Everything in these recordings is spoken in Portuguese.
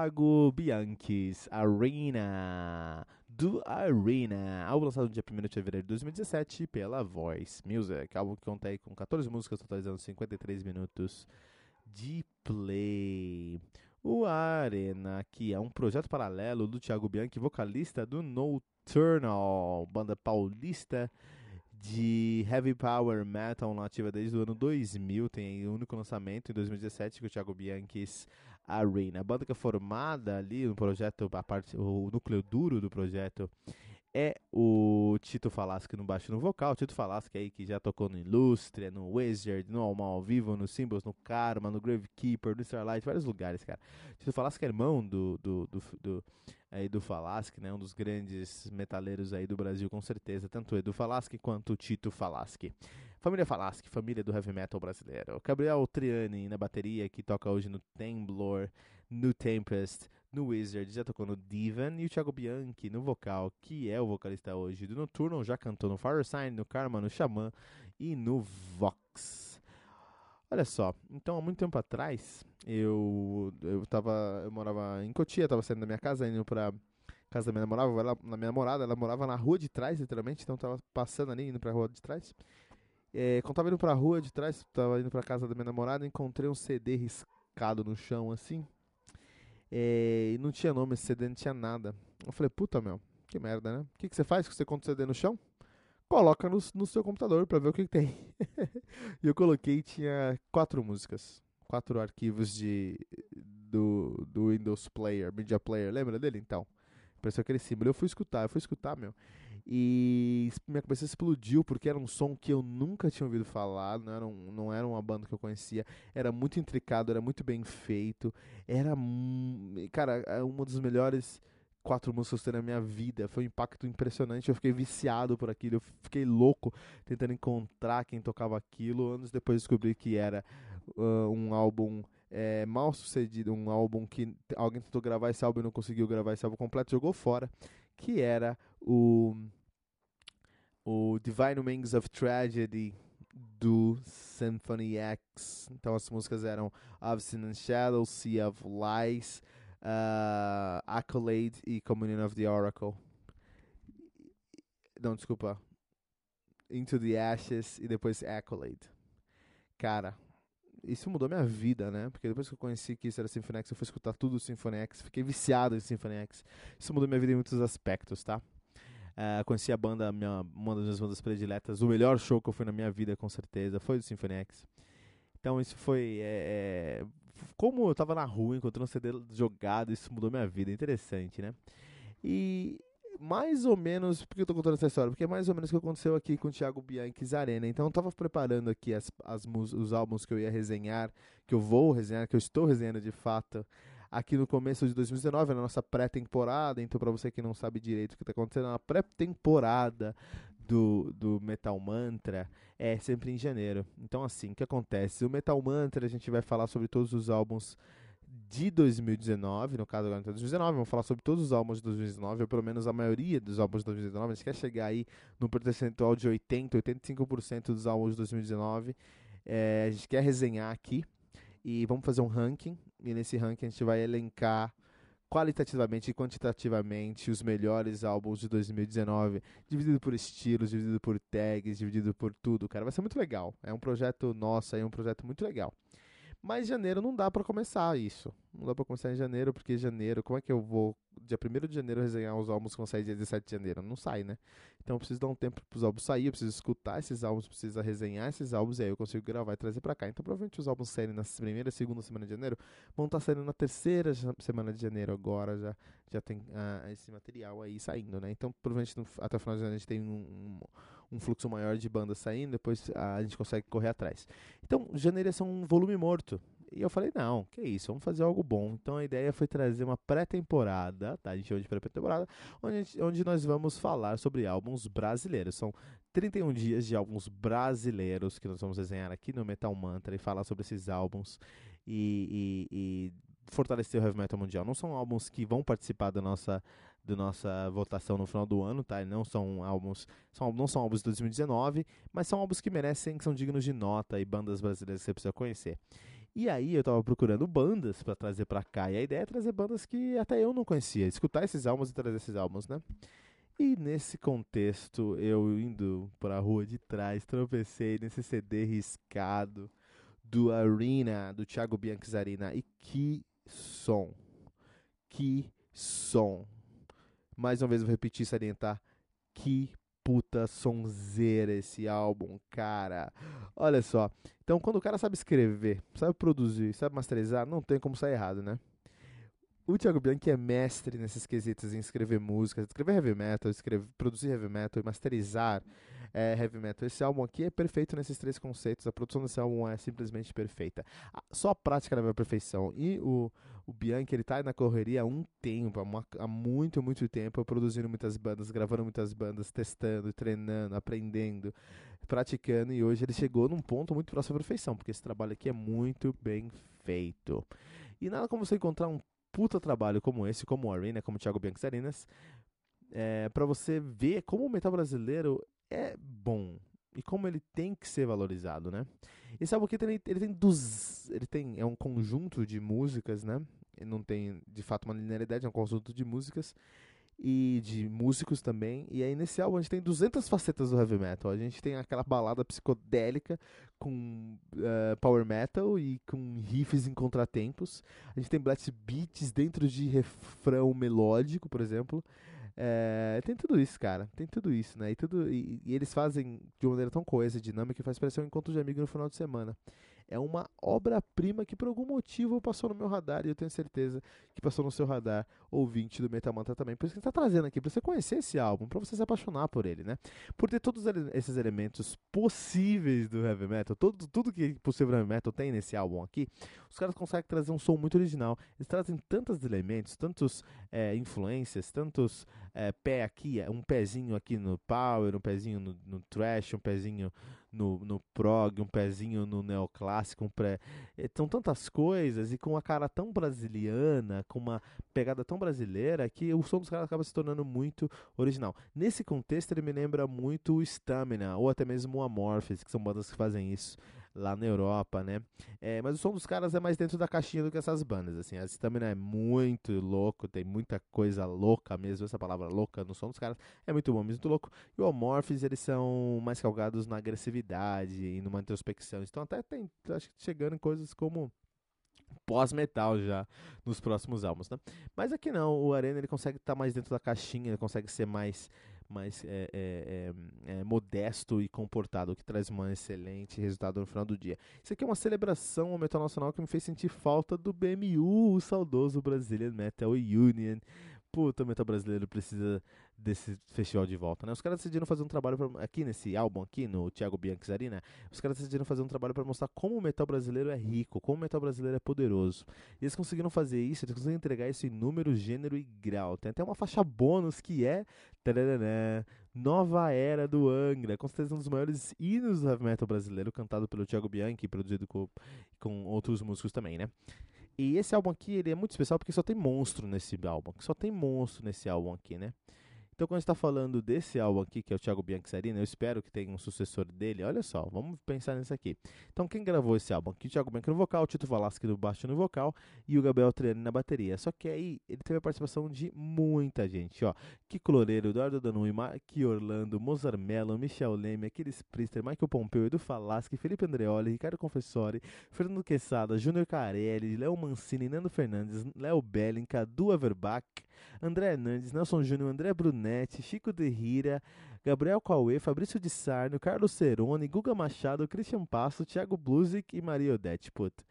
Thiago Bianchis Arena do Arena, álbum lançado no dia 1 de fevereiro de 2017 pela Voice Music, álbum que conta com 14 músicas, totalizando 53 minutos de play. O Arena, que é um projeto paralelo do Thiago Bianchi, vocalista do Nocturnal, banda paulista de heavy power metal nativa desde o ano 2000, tem o único lançamento em 2017 que o Thiago Bianchis Arena. A banda que é formada ali no projeto, a parte, o núcleo duro do projeto é o Tito Falaschi no baixo no vocal. O Tito Falaschi aí que já tocou no Illustre, no Wizard, no Alma ao Vivo, no Symbols, no Karma, no Gravekeeper, no Starlight, vários lugares, cara. Tito Falaschi é irmão do, do, do, do aí do Falaschi, né? Um dos grandes metaleiros aí do Brasil, com certeza. Tanto o Edu Falaschi quanto o Tito Falaschi. Família Falaschi, família do heavy metal brasileiro. Gabriel Triani na bateria, que toca hoje no Temblor, no Tempest, no Wizard, já tocou no Divan. E o Thiago Bianchi no vocal, que é o vocalista hoje do Nocturno, já cantou no Fire Sign, no Karma, no Xamã e no Vox. Olha só, então há muito tempo atrás, eu eu tava, eu morava em Cotia, tava saindo da minha casa, indo pra casa da minha namorada, ela, na minha namorada, ela morava na rua de trás, literalmente, então tava passando ali, indo pra rua de trás. É, quando tava indo pra rua de trás, tava indo pra casa da minha namorada, encontrei um CD riscado no chão, assim. É, e não tinha nome, esse CD não tinha nada. Eu falei, puta, meu, que merda, né? O que, que você faz você encontra o CD no chão? Coloca no, no seu computador pra ver o que, que tem. e eu coloquei tinha quatro músicas. Quatro arquivos de do, do Windows Player, Media Player. Lembra dele? Então. Apareceu aquele símbolo. Eu fui escutar, eu fui escutar, meu. E minha cabeça explodiu porque era um som que eu nunca tinha ouvido falar, não era, um, não era uma banda que eu conhecia, era muito intricado, era muito bem feito, era, cara, é uma das melhores quatro músicas que eu na minha vida, foi um impacto impressionante, eu fiquei viciado por aquilo, eu fiquei louco tentando encontrar quem tocava aquilo, anos depois descobri que era uh, um álbum é, mal sucedido, um álbum que alguém tentou gravar esse álbum e não conseguiu gravar esse álbum completo, jogou fora, que era o, o Divine Wings of Tragedy do Symphony X. Então as músicas eram Obscene and Shadow, Sea of Lies, uh, Accolade e Communion of the Oracle. Não, desculpa. Into the Ashes e depois Accolade. Cara, isso mudou minha vida, né? Porque depois que eu conheci que isso era Symphony X, eu fui escutar tudo do Symphony X, fiquei viciado em Symphony X. Isso mudou minha vida em muitos aspectos, tá? Uh, conheci a banda, minha, uma das minhas bandas prediletas. O melhor show que eu fui na minha vida, com certeza, foi do Symphony X. Então isso foi. É, é, como eu tava na rua, encontrando um CD jogado, isso mudou minha vida. Interessante, né? E mais ou menos, por que eu tô contando essa história? Porque é mais ou menos o que aconteceu aqui com o Thiago Bianchi Zarena. Então eu tava preparando aqui as, as, os álbuns que eu ia resenhar, que eu vou resenhar, que eu estou resenhando de fato aqui no começo de 2019, na nossa pré-temporada. Então, para você que não sabe direito o que está acontecendo, na pré-temporada do, do Metal Mantra é sempre em janeiro. Então, assim, o que acontece? O Metal Mantra, a gente vai falar sobre todos os álbuns de 2019, no caso agora de 2019, vamos falar sobre todos os álbuns de 2019, ou pelo menos a maioria dos álbuns de 2019. A gente quer chegar aí no percentual de 80, 85% dos álbuns de 2019. É, a gente quer resenhar aqui e vamos fazer um ranking. E nesse ranking a gente vai elencar qualitativamente e quantitativamente os melhores álbuns de 2019, dividido por estilos, dividido por tags, dividido por tudo, cara. Vai ser muito legal. É um projeto nosso, é um projeto muito legal. Mas janeiro não dá para começar isso. Não dá para começar em janeiro, porque janeiro, como é que eu vou dia 1 de janeiro resenhar os álbuns que vão sair dia 17 de janeiro? Não sai, né? Então eu preciso dar um tempo para os álbuns sair, eu preciso escutar esses álbuns, preciso resenhar esses álbuns e aí eu consigo gravar e trazer para cá. Então provavelmente os álbuns saírem na primeira, segunda semana de janeiro, vão estar tá saindo na terceira semana de janeiro agora, já, já tem ah, esse material aí saindo, né? Então provavelmente no, até o final de janeiro a gente tem um, um um fluxo maior de bandas saindo, depois a gente consegue correr atrás. Então, janeiro ia ser um volume morto. E eu falei, não, que isso, vamos fazer algo bom. Então a ideia foi trazer uma pré-temporada, tá? A gente chama de pré-temporada, onde, onde nós vamos falar sobre álbuns brasileiros. São 31 dias de álbuns brasileiros que nós vamos desenhar aqui no Metal Mantra e falar sobre esses álbuns e, e, e fortalecer o heavy metal mundial. Não são álbuns que vão participar da nossa da nossa votação no final do ano, tá? Não são álbuns, são, não são álbuns de 2019, mas são álbuns que merecem, que são dignos de nota e bandas brasileiras que você precisa conhecer. E aí eu tava procurando bandas para trazer para cá, e a ideia é trazer bandas que até eu não conhecia, escutar esses álbuns e trazer esses álbuns, né? E nesse contexto, eu indo para a rua de trás, tropecei nesse CD riscado do Arena, do Thiago Bianchizarina, e que som! Que som! Mais uma vez vou repetir e salientar. Que puta sonzeira esse álbum, cara. Olha só. Então, quando o cara sabe escrever, sabe produzir, sabe masterizar, não tem como sair errado, né? O Thiago Bianchi é mestre nesses quesitos em escrever músicas, escrever heavy metal, escrever, produzir heavy metal e masterizar é, heavy metal. Esse álbum aqui é perfeito nesses três conceitos. A produção desse álbum é simplesmente perfeita. Só a prática leva à perfeição. E o, o Bianchi, ele tá na correria há um tempo, há, muito, muito tempo, produzindo muitas bandas, gravando muitas bandas, testando, treinando, aprendendo, praticando. E hoje ele chegou num ponto muito próximo à perfeição, porque esse trabalho aqui é muito bem feito. E nada como você encontrar um puta trabalho como esse, como o Arena, como o Thiago Bianchi Arenas, é, para você ver como o metal brasileiro é bom e como ele tem que ser valorizado, né? Esse álbum aqui ele, ele tem dos, ele tem é um conjunto de músicas, né? Ele não tem de fato uma linearidade, é um conjunto de músicas e de músicos também. E aí nesse álbum a gente tem 200 facetas do heavy metal. A gente tem aquela balada psicodélica com uh, power metal e com riffs em contratempos. A gente tem blast beats dentro de refrão melódico, por exemplo. É, tem tudo isso, cara. Tem tudo isso, né? E, tudo, e, e, eles fazem de uma maneira tão coesa dinâmica que faz parecer um encontro de amigo no final de semana é uma obra-prima que por algum motivo passou no meu radar e eu tenho certeza que passou no seu radar, ouvinte do Metamanta também. Por isso que está trazendo aqui, para você conhecer esse álbum, para você se apaixonar por ele, né? Por ter todos esses elementos possíveis do heavy metal, todo, tudo que possível heavy metal tem nesse álbum aqui, os caras conseguem trazer um som muito original. Eles trazem tantos elementos, tantos é, influências, tantos é, pé aqui, um pezinho aqui no power, um pezinho no, no trash, um pezinho no, no prog, um pezinho no neoclássico, um pré. Eh, são tantas coisas e com uma cara tão brasiliana, com uma pegada tão brasileira, que o som dos caras acaba se tornando muito original. Nesse contexto, ele me lembra muito o Stamina, ou até mesmo o Amorphis, que são bandas que fazem isso lá na Europa, né? É, mas o som dos caras é mais dentro da caixinha do que essas bandas, assim. A Stamina é muito louco, tem muita coisa louca mesmo, essa palavra louca no som dos caras é muito bom, muito louco. E o Amorphis, eles são mais calgados na agressividade e numa introspecção. Então até tem, acho que chegando em coisas como pós-metal já nos próximos álbuns, né? Mas aqui não, o Arena ele consegue estar tá mais dentro da caixinha, ele consegue ser mais mais é, é, é, é, modesto e comportado, o que traz um excelente resultado no final do dia. Isso aqui é uma celebração ao metal nacional que me fez sentir falta do BMU, o saudoso Brazilian Metal Union. Puta, o metal brasileiro precisa desse festival de volta, né? Os caras decidiram fazer um trabalho pra, aqui nesse álbum aqui no Thiago Bianchi né? Os caras decidiram fazer um trabalho para mostrar como o metal brasileiro é rico, como o metal brasileiro é poderoso. E eles conseguiram fazer isso, eles conseguiram entregar isso em número, gênero e grau. Tem até uma faixa bônus que é tararana, Nova Era do Angra, com certeza um dos maiores hinos do metal brasileiro, cantado pelo Thiago Bianchi, produzido com, com outros músicos também, né? E esse álbum aqui, ele é muito especial porque só tem monstro nesse álbum, só tem monstro nesse álbum aqui, né? Então, quando a gente tá falando desse álbum aqui, que é o Thiago Bianchi eu espero que tenha um sucessor dele. Olha só, vamos pensar nisso aqui. Então, quem gravou esse álbum aqui? O Thiago Bianchi no vocal, o Tito Valasque no baixo no vocal e o Gabriel Triani na bateria. Só que aí ele teve a participação de muita gente, ó. Kiko Loureiro, Eduardo Danui, Mark Orlando, Mozart Mello, Michel Leme, Aquiles Priester, Michael Pompeu, Edu Falaschi, Felipe Andreoli, Ricardo Confessori, Fernando Quesada, Júnior Carelli, Léo Mancini, Nando Fernandes, Léo Belling, Cadu Averbach, André Hernandes, Nelson Júnior, André Brunetti, Chico de Rira, Gabriel Cauê, Fabrício de Sarno, Carlos Cerone, Guga Machado, Christian Passo, Thiago Blusic e Maria Odete. Puta,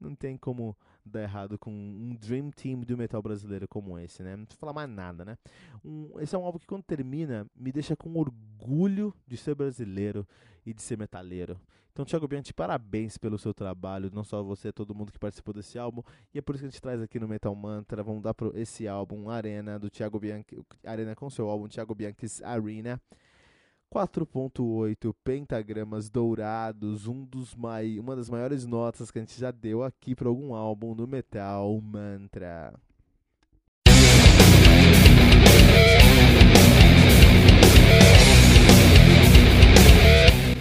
não tem como dar errado com um dream team do metal brasileiro como esse, né? Não precisa falar mais nada, né? Um, esse é um álbum que quando termina me deixa com orgulho de ser brasileiro e de ser metaleiro. Então, Thiago Bianchi, parabéns pelo seu trabalho, não só você, todo mundo que participou desse álbum. E é por isso que a gente traz aqui no Metal Mantra, vamos dar para esse álbum Arena do Thiago Bianchi, Arena com seu álbum Thiago Bianchi's Arena. 4.8 pentagramas dourados, um dos mai... uma das maiores notas que a gente já deu aqui para algum álbum no Metal Mantra.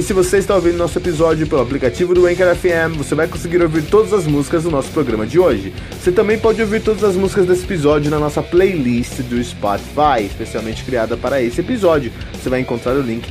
E se você está ouvindo nosso episódio pelo aplicativo do Anchor FM, você vai conseguir ouvir todas as músicas do nosso programa de hoje. Você também pode ouvir todas as músicas desse episódio na nossa playlist do Spotify, especialmente criada para esse episódio. Você vai encontrar o link